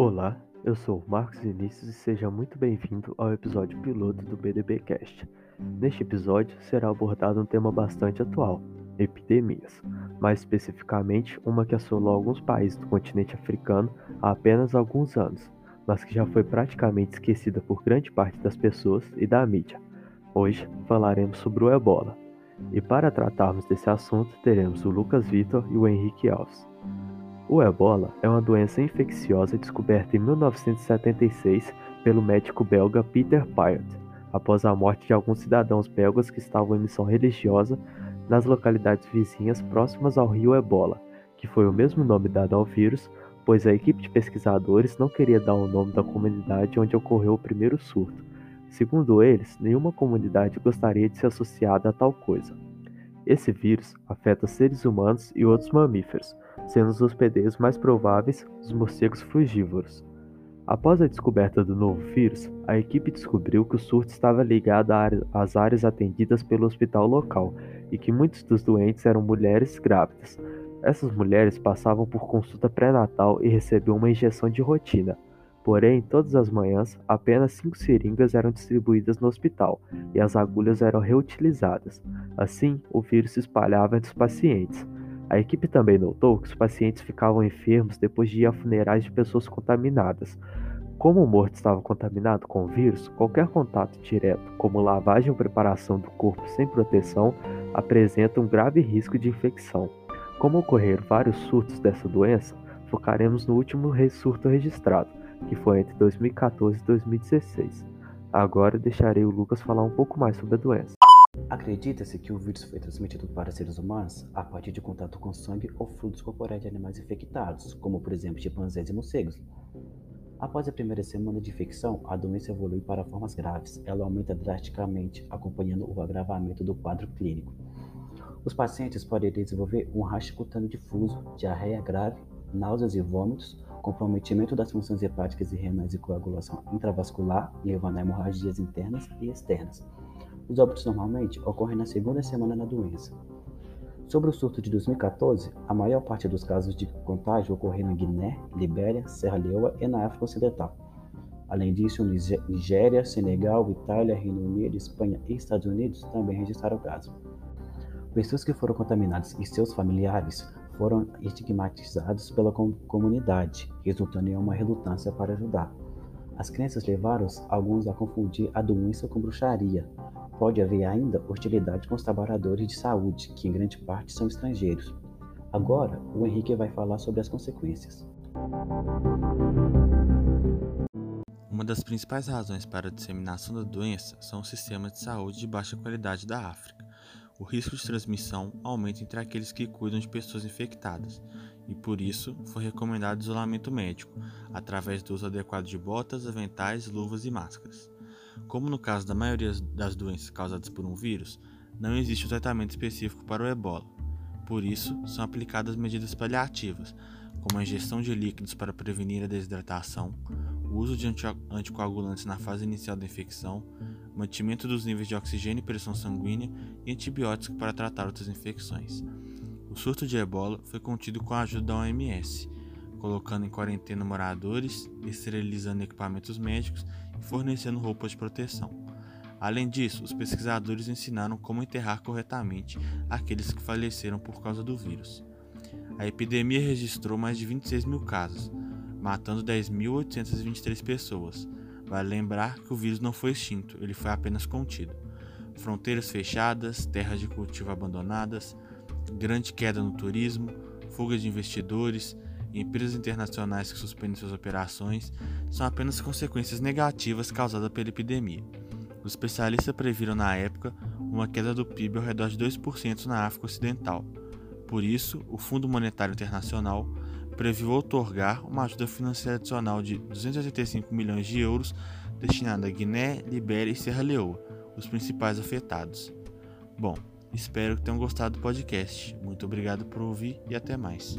Olá, eu sou Marcos Vinícius e seja muito bem-vindo ao episódio piloto do BDB Cast. Neste episódio será abordado um tema bastante atual: epidemias, mais especificamente uma que assolou alguns países do continente africano há apenas alguns anos, mas que já foi praticamente esquecida por grande parte das pessoas e da mídia. Hoje falaremos sobre o ebola. E para tratarmos desse assunto, teremos o Lucas Vitor e o Henrique Alves. O ebola é uma doença infecciosa descoberta em 1976 pelo médico belga Peter Piot, após a morte de alguns cidadãos belgas que estavam em missão religiosa nas localidades vizinhas próximas ao rio Ebola, que foi o mesmo nome dado ao vírus, pois a equipe de pesquisadores não queria dar o nome da comunidade onde ocorreu o primeiro surto. Segundo eles, nenhuma comunidade gostaria de ser associada a tal coisa. Esse vírus afeta seres humanos e outros mamíferos, sendo os hospedeiros mais prováveis os morcegos frugívoros. Após a descoberta do novo vírus, a equipe descobriu que o surto estava ligado às áreas atendidas pelo hospital local e que muitos dos doentes eram mulheres grávidas. Essas mulheres passavam por consulta pré-natal e recebiam uma injeção de rotina. Porém, todas as manhãs, apenas cinco seringas eram distribuídas no hospital e as agulhas eram reutilizadas. Assim, o vírus se espalhava entre os pacientes. A equipe também notou que os pacientes ficavam enfermos depois de ir a funerais de pessoas contaminadas. Como o morto estava contaminado com o vírus, qualquer contato direto, como lavagem ou preparação do corpo sem proteção, apresenta um grave risco de infecção. Como ocorreram vários surtos dessa doença, focaremos no último surto registrado, que foi entre 2014 e 2016. Agora deixarei o Lucas falar um pouco mais sobre a doença. Acredita-se que o vírus foi transmitido para seres humanos a partir de contato com sangue ou fluidos corporais de animais infectados, como por exemplo chimpanzés e morcegos. Após a primeira semana de infecção, a doença evolui para formas graves. Ela aumenta drasticamente, acompanhando o agravamento do quadro clínico. Os pacientes podem desenvolver um racho cutâneo difuso, diarreia grave, náuseas e vômitos, comprometimento das funções hepáticas e renais e coagulação intravascular, levando a hemorragias internas e externas. Os óbitos normalmente ocorrem na segunda semana da doença. Sobre o surto de 2014, a maior parte dos casos de contágio ocorreram em Guiné, Libéria, Serra Leoa e na África Ocidental. Além disso, Nigéria, Senegal, Itália, Reino Unido, Espanha e Estados Unidos também registraram casos. Pessoas que foram contaminadas e seus familiares foram estigmatizados pela comunidade, resultando em uma relutância para ajudar. As crenças levaram alguns a confundir a doença com bruxaria, Pode haver ainda hostilidade com os trabalhadores de saúde, que em grande parte são estrangeiros. Agora, o Henrique vai falar sobre as consequências. Uma das principais razões para a disseminação da doença são os sistemas de saúde de baixa qualidade da África. O risco de transmissão aumenta entre aqueles que cuidam de pessoas infectadas, e por isso foi recomendado isolamento médico, através do uso adequado de botas, aventais, luvas e máscaras. Como no caso da maioria das doenças causadas por um vírus, não existe um tratamento específico para o ebola. Por isso, são aplicadas medidas paliativas, como a ingestão de líquidos para prevenir a desidratação, o uso de anticoagulantes na fase inicial da infecção, mantimento dos níveis de oxigênio e pressão sanguínea e antibióticos para tratar outras infecções. O surto de ebola foi contido com a ajuda da OMS, colocando em quarentena moradores, esterilizando equipamentos médicos e fornecendo roupas de proteção. Além disso, os pesquisadores ensinaram como enterrar corretamente aqueles que faleceram por causa do vírus. A epidemia registrou mais de 26 mil casos, matando 10.823 pessoas. Vale lembrar que o vírus não foi extinto, ele foi apenas contido. Fronteiras fechadas, terras de cultivo abandonadas, grande queda no turismo, fuga de investidores, empresas internacionais que suspendem suas operações são apenas consequências negativas causadas pela epidemia. Os especialistas previram na época uma queda do PIB ao redor de 2% na África Ocidental. Por isso, o Fundo Monetário Internacional previu otorgar uma ajuda financeira adicional de 285 milhões de euros destinada a Guiné, Libéria e Serra Leoa, os principais afetados. Bom, espero que tenham gostado do podcast. Muito obrigado por ouvir e até mais.